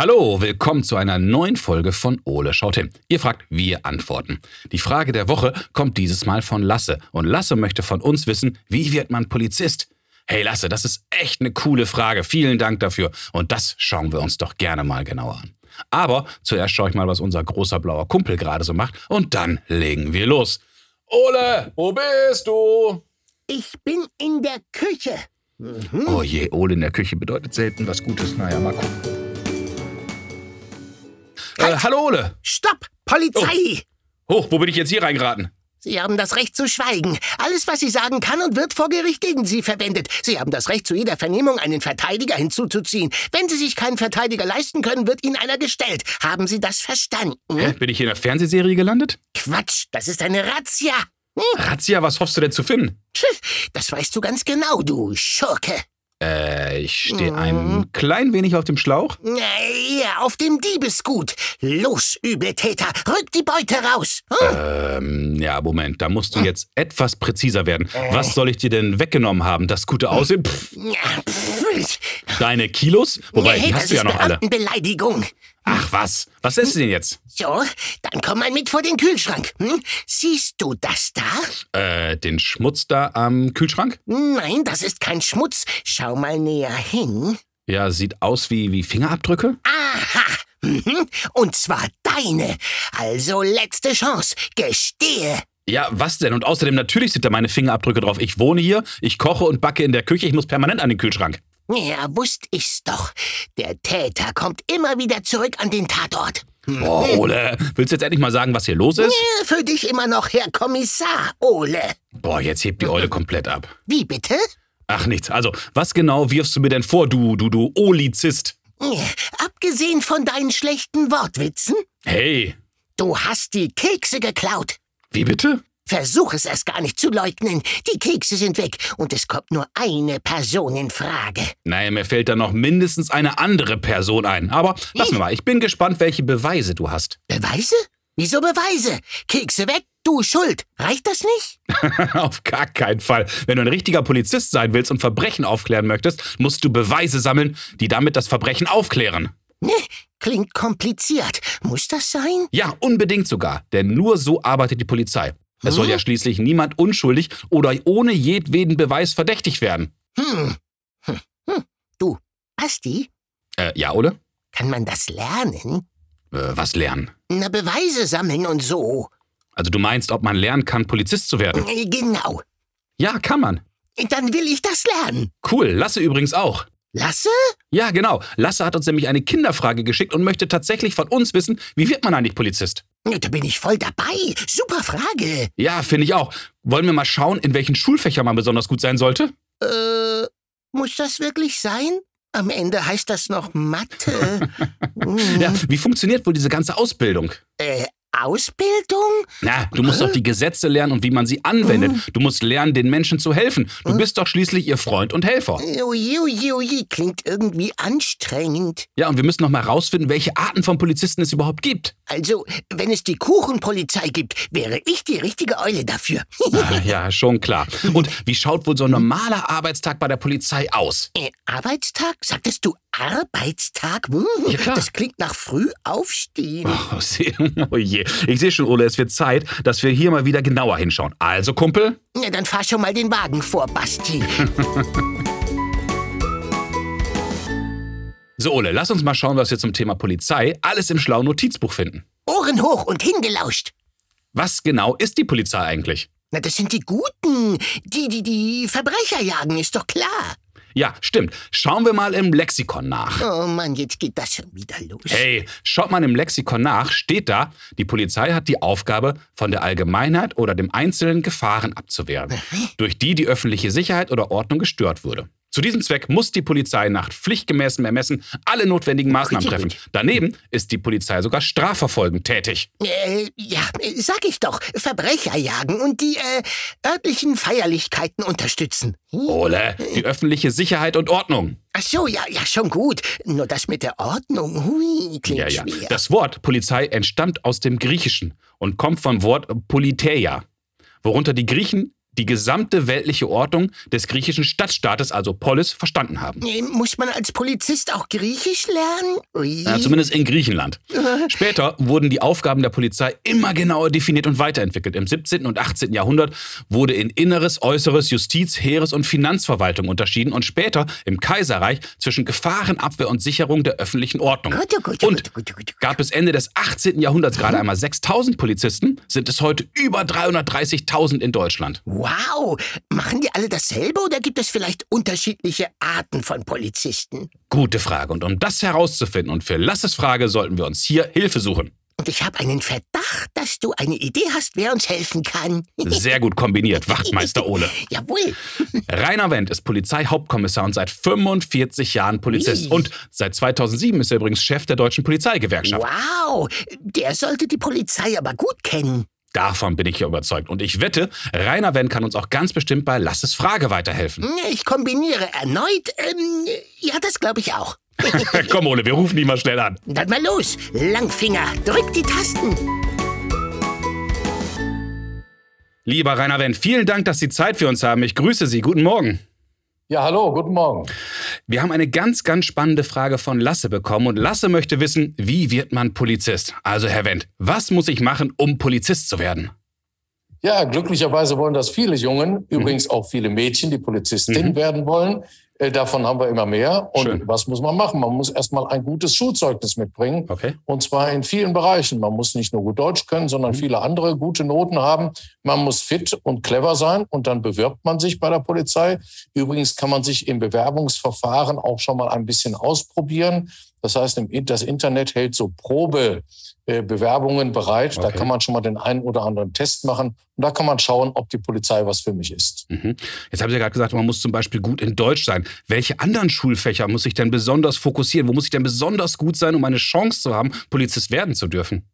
Hallo, willkommen zu einer neuen Folge von Ole schaut hin. Ihr fragt, wir antworten. Die Frage der Woche kommt dieses Mal von Lasse. Und Lasse möchte von uns wissen, wie wird man Polizist? Hey Lasse, das ist echt eine coole Frage. Vielen Dank dafür. Und das schauen wir uns doch gerne mal genauer an. Aber zuerst schaue ich mal, was unser großer blauer Kumpel gerade so macht. Und dann legen wir los. Ole, wo bist du? Ich bin in der Küche. Oh je, Ole in der Küche bedeutet selten was Gutes. Naja, mal gucken. Äh, hallo Ole. Stopp! Polizei! Hoch, wo bin ich jetzt hier reingeraten? Sie haben das Recht zu schweigen. Alles, was Sie sagen, kann und wird vor Gericht gegen Sie verwendet. Sie haben das Recht, zu jeder Vernehmung einen Verteidiger hinzuzuziehen. Wenn Sie sich keinen Verteidiger leisten können, wird Ihnen einer gestellt. Haben Sie das verstanden? Hä, bin ich hier in der Fernsehserie gelandet? Quatsch, das ist eine Razzia. Razzia, was hoffst du denn zu finden? Das weißt du ganz genau, du Schurke. Äh, ich stehe ein klein wenig auf dem Schlauch. Ja, auf dem Diebesgut. Los, Übeltäter, rück die Beute raus. Hm? Ähm, ja, Moment, da musst du jetzt etwas präziser werden. Was soll ich dir denn weggenommen haben? Das gute Aussehen? Pff, deine Kilos? Wobei, Nee, die hast du ja noch alle. Beamtenbeleidigung. Ach was, was ist denn jetzt? So, dann komm mal mit vor den Kühlschrank. Hm? Siehst du das da? Äh, den Schmutz da am Kühlschrank? Nein, das ist kein Schmutz. Schau mal näher hin. Ja, sieht aus wie, wie Fingerabdrücke. Aha. Mhm. Und zwar deine. Also letzte Chance. Gestehe. Ja, was denn? Und außerdem, natürlich sind da meine Fingerabdrücke drauf. Ich wohne hier, ich koche und backe in der Küche, ich muss permanent an den Kühlschrank. Ja, wusst ich's doch. Der Täter kommt immer wieder zurück an den Tatort. Hm. Oh, Ole, willst du jetzt endlich mal sagen, was hier los ist? Äh, Für dich immer noch Herr Kommissar, Ole. Boah, jetzt hebt die Eule komplett ab. Wie bitte? Ach nichts. Also, was genau wirfst du mir denn vor, du, du, du Olizist? Ja, Abgesehen von deinen schlechten Wortwitzen, Hey, du hast die Kekse geklaut. wie bitte? Versuch es erst gar nicht zu leugnen. Die Kekse sind weg und es kommt nur eine Person in Frage. Naja, mir fällt da noch mindestens eine andere Person ein. Aber lass mir mal, ich bin gespannt, welche Beweise du hast. Beweise? Wieso Beweise? Kekse weg, du schuld. Reicht das nicht? Auf gar keinen Fall. Wenn du ein richtiger Polizist sein willst und Verbrechen aufklären möchtest, musst du Beweise sammeln, die damit das Verbrechen aufklären. Ne, klingt kompliziert. Muss das sein? Ja, unbedingt sogar. Denn nur so arbeitet die Polizei. Es soll ja schließlich niemand unschuldig oder ohne jedweden Beweis verdächtigt werden. Hm. Hm. Hm. Du, Basti, Äh, ja, oder? kann man das lernen? Äh, was lernen? Na, Beweise sammeln und so. Also du meinst, ob man lernen kann, Polizist zu werden? Äh, Genau. Ja, kann man. Dann will ich das lernen. Cool, Lasse übrigens auch. Lasse? Ja, genau. Lasse hat uns nämlich eine Kinderfrage geschickt und möchte tatsächlich von uns wissen, wie wird man eigentlich Polizist? Da bin ich voll dabei. Super Frage. Ja, finde ich auch. Wollen wir mal schauen, in welchen Schulfächern man besonders gut sein sollte? Äh, muss das wirklich sein? Am Ende heißt das noch Mathe. Hm. Ja, wie funktioniert wohl diese ganze Ausbildung? Äh, Ausbildung? Na, du musst doch die Gesetze lernen und wie man sie anwendet. Du musst lernen, den Menschen zu helfen. Du bist doch schließlich ihr Freund und Helfer. Ui, ui, ui, klingt irgendwie anstrengend. Ja, und wir müssen noch mal rausfinden, welche Arten von Polizisten es überhaupt gibt. Also, wenn es die Kuchenpolizei gibt, wäre ich die richtige Eule dafür. Ah, ja, schon klar. Und wie schaut wohl so ein normaler Arbeitstag bei der Polizei aus? äh, Arbeitstag? Sagtest du Arbeitstag? Hm, Ja, klar. Das klingt nach früh aufstehen. Oh, seh- oh je. Ich sehe schon, Ole, es wird Zeit, dass wir hier mal wieder genauer hinschauen. Also, Kumpel, Na, dann fahr schon mal den Wagen vor, Basti. So, Ole, lass uns mal schauen, was wir zum Thema Polizei alles im schlauen Notizbuch finden. Ohren hoch und hingelauscht. Was genau ist die Polizei eigentlich? Na, das sind die Guten. Die, die die Verbrecher jagen, ist doch klar. Ja, stimmt. Schauen wir mal im Lexikon nach. Oh Mann, jetzt geht das schon wieder los. Hey, schaut mal im Lexikon nach, steht da, die Polizei hat die Aufgabe, von der Allgemeinheit oder dem Einzelnen Gefahren abzuwehren, durch die die öffentliche Sicherheit oder Ordnung gestört würde. Zu diesem Zweck muss die Polizei nach pflichtgemäßem Örmessen alle notwendigen Maßnahmen treffen. Daneben ist die Polizei sogar strafverfolgend tätig. Äh, ja, sag ich doch. Verbrecher jagen und die, äh, örtlichen Feierlichkeiten unterstützen. Hm? Ole, die öffentliche Sicherheit und Ordnung. Ach so, ja, ja, schon gut. Nur das mit der Ordnung, hui, klingt Ja, ja. schwer. Das Wort Polizei entstammt aus dem Griechischen und kommt vom Wort Politeia, worunter die Griechen die gesamte weltliche Ordnung des griechischen Stadtstaates, also Polis, verstanden haben. Muss man als Polizist auch Griechisch lernen? Ui. Ja, zumindest in Griechenland. Später wurden die Aufgaben der Polizei immer genauer definiert und weiterentwickelt. Im 17. und 18. Jahrhundert wurde in Inneres, Äußeres, Justiz, Heeres- und Finanzverwaltung unterschieden und später im Kaiserreich zwischen Gefahrenabwehr und Sicherung der öffentlichen Ordnung. Und gab es Ende des 18. Jahrhunderts gerade einmal 6000 Polizisten, sind es heute über 330.000 in Deutschland. Wow, machen die alle dasselbe oder gibt es vielleicht unterschiedliche Arten von Polizisten? Gute Frage. Und um das herauszufinden und für Lasses Frage sollten wir uns hier Hilfe suchen. Und ich habe einen Verdacht, dass du eine Idee hast, wer uns helfen kann. Sehr gut kombiniert, Wachtmeister Ole. Jawohl. Rainer Wendt ist Polizeihauptkommissar und seit 45 Jahren Polizist. Ui. Und seit 2007 ist er übrigens Chef der Deutschen Polizeigewerkschaft. Wow, der sollte die Polizei aber gut kennen. Davon bin ich hier überzeugt. Und ich wette, Rainer Wendt kann uns auch ganz bestimmt bei Lasses Frage weiterhelfen. Ich kombiniere erneut. Ähm, ja, das glaube ich auch. Komm, Ole, wir rufen ihn mal schnell an. Dann mal los. Langfinger, drück die Tasten. Lieber Rainer Wendt, vielen Dank, dass Sie Zeit für uns haben. Ich grüße Sie. Guten Morgen. Ja, hallo, guten Morgen. Wir haben eine ganz, ganz spannende Frage von Lasse bekommen und Lasse möchte wissen, wie wird man Polizist? Also, Herr Wendt, was muss ich machen, um Polizist zu werden? Ja, glücklicherweise wollen das viele Jungen, übrigens auch viele Mädchen, die Polizistin Mhm. werden wollen. Äh, Davon haben wir immer mehr. Und Schön. was muss man machen? Man muss erstmal ein gutes Schulzeugnis mitbringen. Okay. Und zwar in vielen Bereichen. Man muss nicht nur gut Deutsch können, sondern Mhm. viele andere gute Noten haben. Man muss fit und clever sein und dann bewirbt man sich bei der Polizei. Übrigens kann man sich im Bewerbungsverfahren auch schon mal ein bisschen ausprobieren. Das heißt, das Internet hält so Probebewerbungen bereit. Da Okay. kann man schon mal den einen oder anderen Test machen. Und da kann man schauen, ob die Polizei was für mich ist. Mhm. Jetzt haben Sie ja gerade gesagt, man muss zum Beispiel gut in Deutsch sein. Welche anderen Schulfächer muss ich denn besonders fokussieren? Wo muss ich denn besonders gut sein, um eine Chance zu haben, Polizist werden zu dürfen?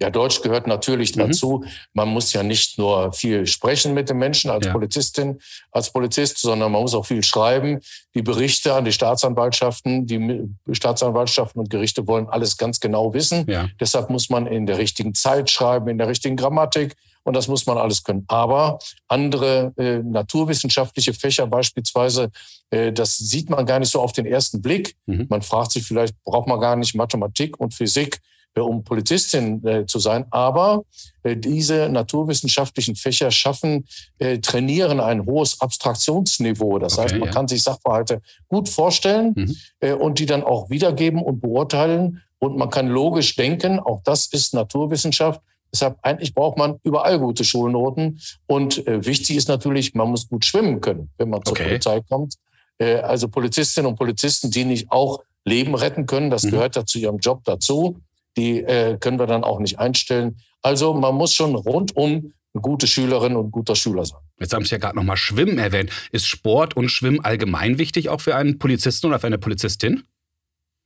Ja, Deutsch gehört natürlich Mhm. dazu. Man muss ja nicht nur viel sprechen mit den Menschen als Ja. Polizistin, als Polizist, sondern man muss auch viel schreiben. Die Berichte an die Staatsanwaltschaften, die Staatsanwaltschaften und Gerichte wollen alles ganz genau wissen. Ja. Deshalb muss man in der richtigen Zeit schreiben, in der richtigen Grammatik. Und das muss man alles können. Aber andere äh, naturwissenschaftliche Fächer beispielsweise, äh, das sieht man gar nicht so auf den ersten Blick. Mhm. Man fragt sich vielleicht, braucht man gar nicht Mathematik und Physik, um Polizistin äh, zu sein. Aber äh, diese naturwissenschaftlichen Fächer schaffen, äh, trainieren ein hohes Abstraktionsniveau. Das Okay, heißt, man ja. kann sich Sachverhalte gut vorstellen Mhm. äh, und die dann auch wiedergeben und beurteilen. Und man kann logisch denken. Auch das ist Naturwissenschaft. Deshalb eigentlich braucht man überall gute Schulnoten. Und äh, wichtig ist natürlich, man muss gut schwimmen können, wenn man zur Okay. Polizei kommt. Äh, also Polizistinnen und Polizisten, die nicht auch Leben retten können, das Mhm. gehört ja zu ihrem Job dazu. Die äh, können wir dann auch nicht einstellen. Also man muss schon rundum eine gute Schülerin und ein guter Schüler sein. Jetzt haben Sie ja gerade nochmal Schwimmen erwähnt. Ist Sport und Schwimmen allgemein wichtig, auch für einen Polizisten oder für eine Polizistin?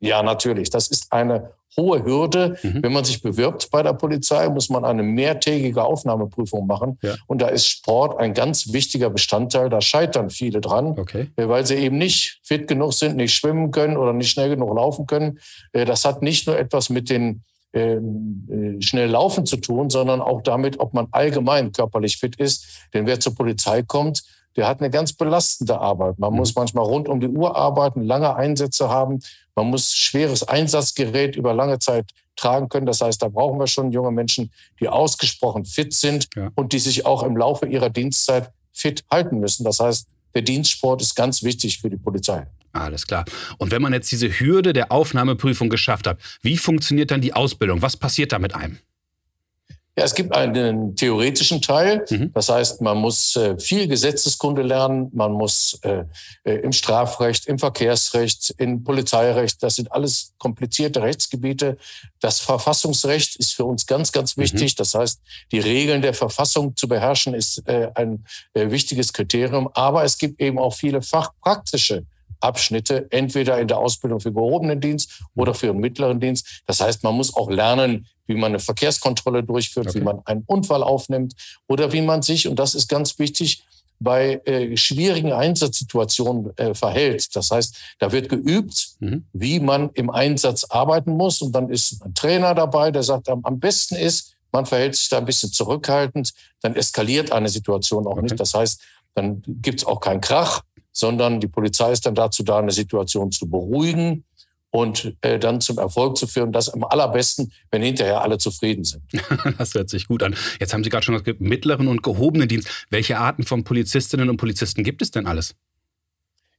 Ja, natürlich. Das ist eine hohe Hürde. Mhm. Wenn man sich bewirbt bei der Polizei, muss man eine mehrtägige Aufnahmeprüfung machen. Ja. Und da ist Sport ein ganz wichtiger Bestandteil. Da scheitern viele dran, Okay. äh, weil sie eben nicht fit genug sind, nicht schwimmen können oder nicht schnell genug laufen können. Äh, Das hat nicht nur etwas mit den ähm, äh, schnell laufen zu tun, sondern auch damit, ob man allgemein körperlich fit ist. Denn wer zur Polizei kommt, der hat eine ganz belastende Arbeit. Man Mhm. muss manchmal rund um die Uhr arbeiten, lange Einsätze haben. Man muss schweres Einsatzgerät über lange Zeit tragen können. Das heißt, da brauchen wir schon junge Menschen, die ausgesprochen fit sind Ja. und die sich auch im Laufe ihrer Dienstzeit fit halten müssen. Das heißt, der Dienstsport ist ganz wichtig für die Polizei. Alles klar. Und wenn man jetzt diese Hürde der Aufnahmeprüfung geschafft hat, wie funktioniert dann die Ausbildung? Was passiert da mit einem? Ja, es gibt einen theoretischen Teil. Mhm. Das heißt, man muss äh, viel Gesetzeskunde lernen. Man muss äh, äh, im Strafrecht, im Verkehrsrecht, im Polizeirecht, das sind alles komplizierte Rechtsgebiete. Das Verfassungsrecht ist für uns ganz, ganz wichtig. Das heißt, die Regeln der Verfassung zu beherrschen ist äh, ein wichtiges Kriterium. Aber es gibt eben auch viele fachpraktische Abschnitte, entweder in der Ausbildung für gehobenen Dienst oder für mittleren Dienst. Das heißt, man muss auch lernen, wie man eine Verkehrskontrolle durchführt, Okay. wie man einen Unfall aufnimmt oder wie man sich, und das ist ganz wichtig, bei äh, schwierigen Einsatzsituationen äh, verhält. Das heißt, da wird geübt, Mhm. wie man im Einsatz arbeiten muss. Und dann ist ein Trainer dabei, der sagt, am, besten ist, man verhält sich da ein bisschen zurückhaltend, dann eskaliert eine Situation auch okay. nicht. Das heißt, dann gibt es auch keinen Krach, sondern die Polizei ist dann dazu da, eine Situation zu beruhigen und äh, dann zum Erfolg zu führen. Das am allerbesten, wenn hinterher alle zufrieden sind. das hört sich gut an. Jetzt haben Sie gerade schon gesagt, mittleren und gehobenen Dienst. Welche Arten von Polizistinnen und Polizisten gibt es denn alles?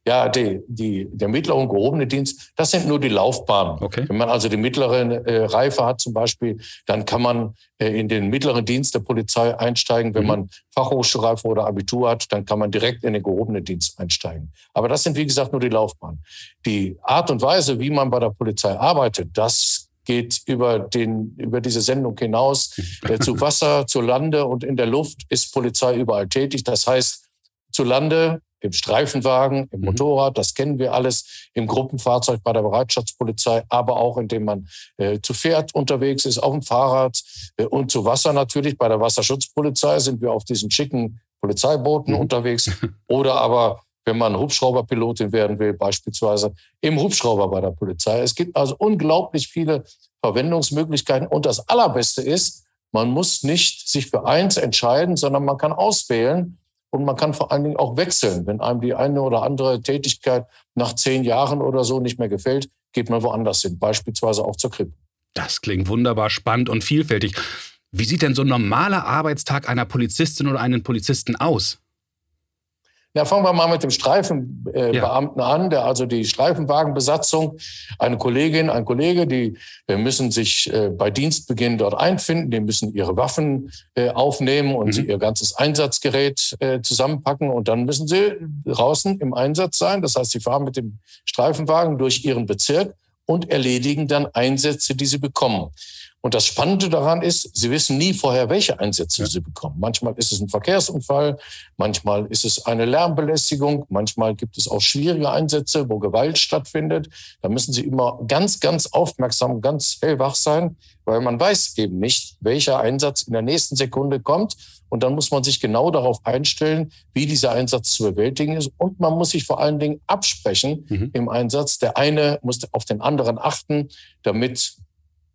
Ja, die, die, der mittlere und gehobene Dienst, das sind nur die Laufbahnen. Okay. Wenn man also die mittlere äh, Reife hat zum Beispiel, dann kann man äh, in den mittleren Dienst der Polizei einsteigen. Wenn mhm. man Fachhochschulreife oder Abitur hat, dann kann man direkt in den gehobenen Dienst einsteigen. Aber das sind, wie gesagt, nur die Laufbahnen. Die Art und Weise, wie man bei der Polizei arbeitet, das geht über, den, über diese Sendung hinaus. Äh, zu Wasser, zu Lande und in der Luft ist Polizei überall tätig. Das heißt, zu Lande im Streifenwagen, im mhm. Motorrad, das kennen wir alles, im Gruppenfahrzeug bei der Bereitschaftspolizei, aber auch indem man äh, zu Pferd unterwegs ist, auf dem Fahrrad äh, und zu Wasser natürlich. Bei der Wasserschutzpolizei sind wir auf diesen schicken Polizeibooten mhm. unterwegs oder aber wenn man Hubschrauberpilotin werden will, beispielsweise im Hubschrauber bei der Polizei. Es gibt also unglaublich viele Verwendungsmöglichkeiten. Und das Allerbeste ist, man muss nicht sich für eins entscheiden, sondern man kann auswählen und man kann vor allen Dingen auch wechseln. Wenn einem die eine oder andere Tätigkeit nach zehn Jahren oder so nicht mehr gefällt, geht man woanders hin, beispielsweise auch zur Krippe. Das klingt wunderbar spannend und vielfältig. Wie sieht denn so ein normaler Arbeitstag einer Polizistin oder einen Polizisten aus? Ja, fangen wir mal mit dem Streifenbeamten ja. an, der also die Streifenwagenbesatzung, eine Kollegin, ein Kollege, die äh, müssen sich äh, bei Dienstbeginn dort einfinden, die müssen ihre Waffen äh, aufnehmen und mhm. sie ihr ganzes Einsatzgerät zusammenpacken und dann müssen sie draußen im Einsatz sein. Das heißt, sie fahren mit dem Streifenwagen durch ihren Bezirk und erledigen dann Einsätze, die sie bekommen. Und das Spannende daran ist, sie wissen nie vorher, welche Einsätze ja. sie bekommen. Manchmal ist es ein Verkehrsunfall, manchmal ist es eine Lärmbelästigung, manchmal gibt es auch schwierige Einsätze, wo Gewalt stattfindet. Da müssen sie immer ganz, ganz aufmerksam, ganz hellwach sein, weil man weiß eben nicht, welcher Einsatz in der nächsten Sekunde kommt. Und dann muss man sich genau darauf einstellen, wie dieser Einsatz zu bewältigen ist. Und man muss sich vor allen Dingen absprechen mhm. im Einsatz. Der eine muss auf den anderen achten, damit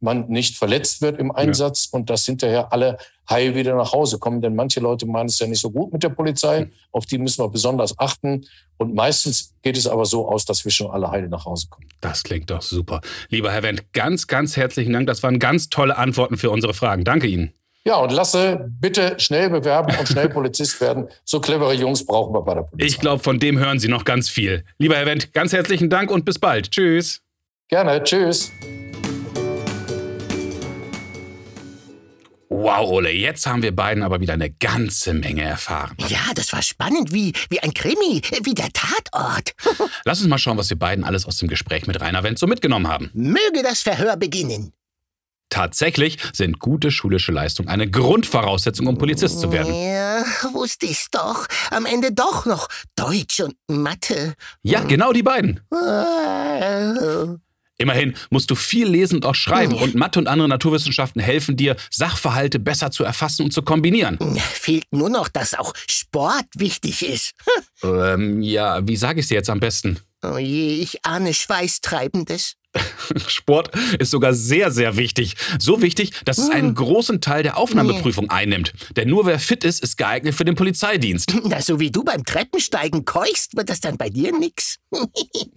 man nicht verletzt wird im Einsatz ja. und dass hinterher alle heil wieder nach Hause kommen. Denn manche Leute meinen es ja nicht so gut mit der Polizei. Mhm. Auf die müssen wir besonders achten. Und meistens geht es aber so aus, dass wir schon alle heil nach Hause kommen. Das klingt doch super. Lieber Herr Wendt, ganz, ganz herzlichen Dank. Das waren ganz tolle Antworten für unsere Fragen. Danke Ihnen. Ja, und lasse bitte schnell bewerben und schnell Polizist werden. So clevere Jungs brauchen wir bei der Polizei. Ich glaube, von dem hören Sie noch ganz viel. Lieber Herr Wendt, ganz herzlichen Dank und bis bald. Tschüss. Gerne. Tschüss. Wow, Ole, jetzt haben wir beiden aber wieder eine ganze Menge erfahren. Ja, das war spannend, wie, wie ein Krimi, wie der Tatort. Lass uns mal schauen, was wir beiden alles aus dem Gespräch mit Rainer Wendt so mitgenommen haben. Möge das Verhör beginnen. Tatsächlich sind gute schulische Leistungen eine Grundvoraussetzung, um Polizist zu werden. Ja, wusste ich's doch. Am Ende doch noch Deutsch und Mathe. Ja, genau die beiden. Immerhin musst du viel lesen und auch schreiben und Mathe und andere Naturwissenschaften helfen dir, Sachverhalte besser zu erfassen und zu kombinieren. Fehlt nur noch, dass auch Sport wichtig ist. ähm, ja, wie sage ich dir jetzt am besten? Oh je, ich ahne Schweißtreibendes. Sport ist sogar sehr, sehr wichtig. So wichtig, dass es einen hm. großen Teil der Aufnahmeprüfung einnimmt. Denn nur wer fit ist, ist geeignet für den Polizeidienst. Na, so wie du beim Treppensteigen keuchst, wird das dann bei dir nix.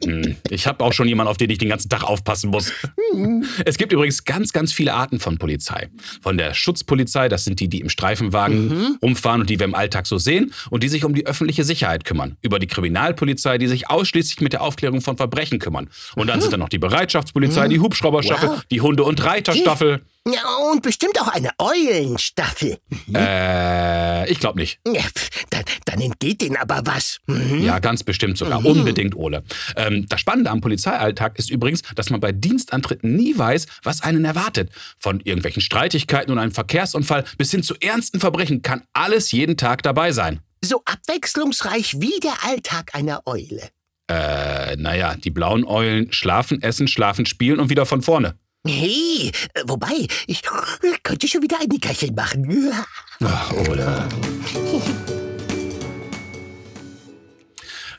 Hm, ich habe auch schon jemanden, auf den ich den ganzen Tag aufpassen muss. Hm. Es gibt übrigens ganz, ganz viele Arten von Polizei. Von der Schutzpolizei, das sind die, die im Streifenwagen mhm. rumfahren und die wir im Alltag so sehen und die sich um die öffentliche Sicherheit kümmern. Über die Kriminalpolizei, die sich ausschließlich mit der Aufklärung von Verbrechen kümmern. Und dann mhm. sind da noch die Bereitschaftspolizei, die Hubschrauberstaffel, wow. die Hunde- und Reiterstaffel. Ja, und bestimmt auch eine Eulenstaffel. Mhm. Äh, ich glaube nicht. Ja, dann, dann, entgeht denen aber was. Mhm. Ja, ganz bestimmt sogar. Mhm. Unbedingt, Ole. Ähm, das Spannende am Polizeialltag ist übrigens, dass man bei Dienstantritten nie weiß, was einen erwartet. Von irgendwelchen Streitigkeiten und einem Verkehrsunfall bis hin zu ernsten Verbrechen kann alles jeden Tag dabei sein. So abwechslungsreich wie der Alltag einer Eule. Äh, naja, die blauen Eulen schlafen, essen, schlafen, spielen und wieder von vorne. Hey, äh, wobei, ich könnte schon wieder ein Nickerchen machen. Ach, oder?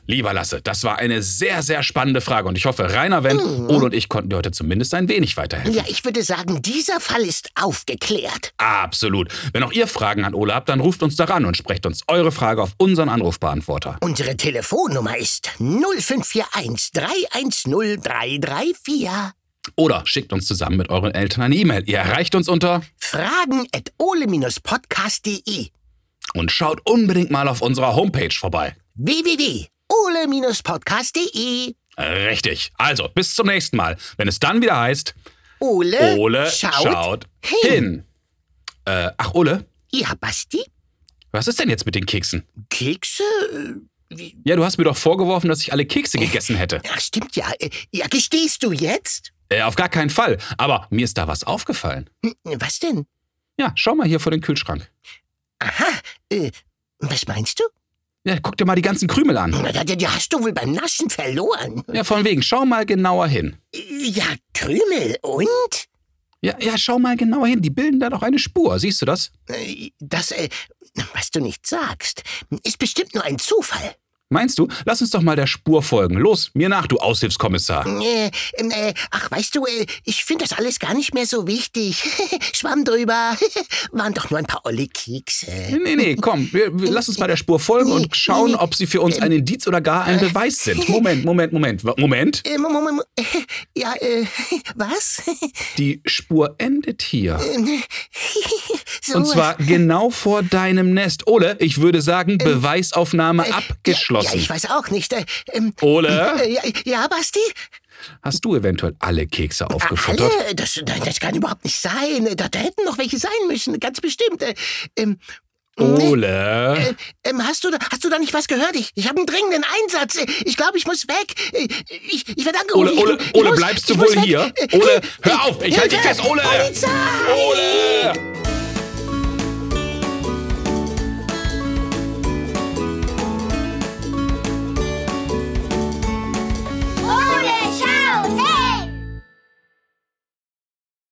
Lieber Lasse, das war eine sehr, sehr spannende Frage und ich hoffe, Rainer Wendt, Mhm. Ole und ich konnten dir heute zumindest ein wenig weiterhelfen. Ja, ich würde sagen, dieser Fall ist aufgeklärt. Absolut. Wenn auch ihr Fragen an Ole habt, dann ruft uns daran und sprecht uns eure Frage auf unseren Anrufbeantworter. Unsere Telefonnummer ist 0541 310 334. Oder schickt uns zusammen mit euren Eltern eine E-Mail. Ihr erreicht uns unter Fragen at ole-podcast.de und schaut unbedingt mal auf unserer Homepage vorbei. www.ole-podcast.de Richtig. Also, bis zum nächsten Mal, wenn es dann wieder heißt, Ole, Ole schaut, schaut, hin. hin. Äh, ach, Ole, Ja, Basti? was ist denn jetzt mit den Keksen? Kekse? Äh, Wie? Ja, du hast mir doch vorgeworfen, dass ich alle Kekse gegessen hätte. Ach, stimmt ja. Äh, Ja, gestehst du jetzt? Äh, auf gar keinen Fall. Aber mir ist da was aufgefallen. Hm, Was denn? Ja, schau mal hier vor den Kühlschrank. Aha, äh, was meinst du? Ja, guck dir mal die ganzen Krümel an. Die hast du wohl beim Naschen verloren. Ja, von wegen, schau mal genauer hin. Ja, Krümel und? Ja, ja, schau mal genauer hin. Die bilden da doch eine Spur. Siehst du das? Äh, Das, äh, was du nicht sagst, ist bestimmt nur ein Zufall. Meinst du? Lass uns doch mal der Spur folgen. Los, mir nach, du Aushilfskommissar. Äh, ähm, äh, ach, weißt du, äh, ich finde das alles gar nicht mehr so wichtig. Schwamm drüber. Waren doch nur ein paar olle Kekse. Nee, nee, komm, wir, wir, lass uns mal der Spur folgen und schauen, ob sie für uns ein Indiz oder gar ein Beweis sind. Moment, Moment, Moment. Moment. Äh, Mo- Mo- Mo- äh, ja, äh, was? Die Spur endet hier. so, Und zwar genau vor deinem Nest. Ole, ich würde sagen, Beweisaufnahme Ja, ja, ich weiß auch nicht. Äh, ähm, Ole, äh, ja, ja, Basti? hast du eventuell alle Kekse aufgefuttert? Alle? Das, das kann überhaupt nicht sein. Da, da hätten noch welche sein müssen, ganz bestimmt. Äh, ähm, Ole. Äh, ähm, hast, du da, hast du da nicht was gehört? Ich, ich habe einen dringenden Einsatz. Äh, Ich glaube, ich muss weg. Äh, Ich, ich werde angerufen. Ole, Ole, Ole, muss- bleibst du wohl weg. hier? Äh, Ole, äh, hör auf, ich halte dich fest, Ole! Polizei! Ole!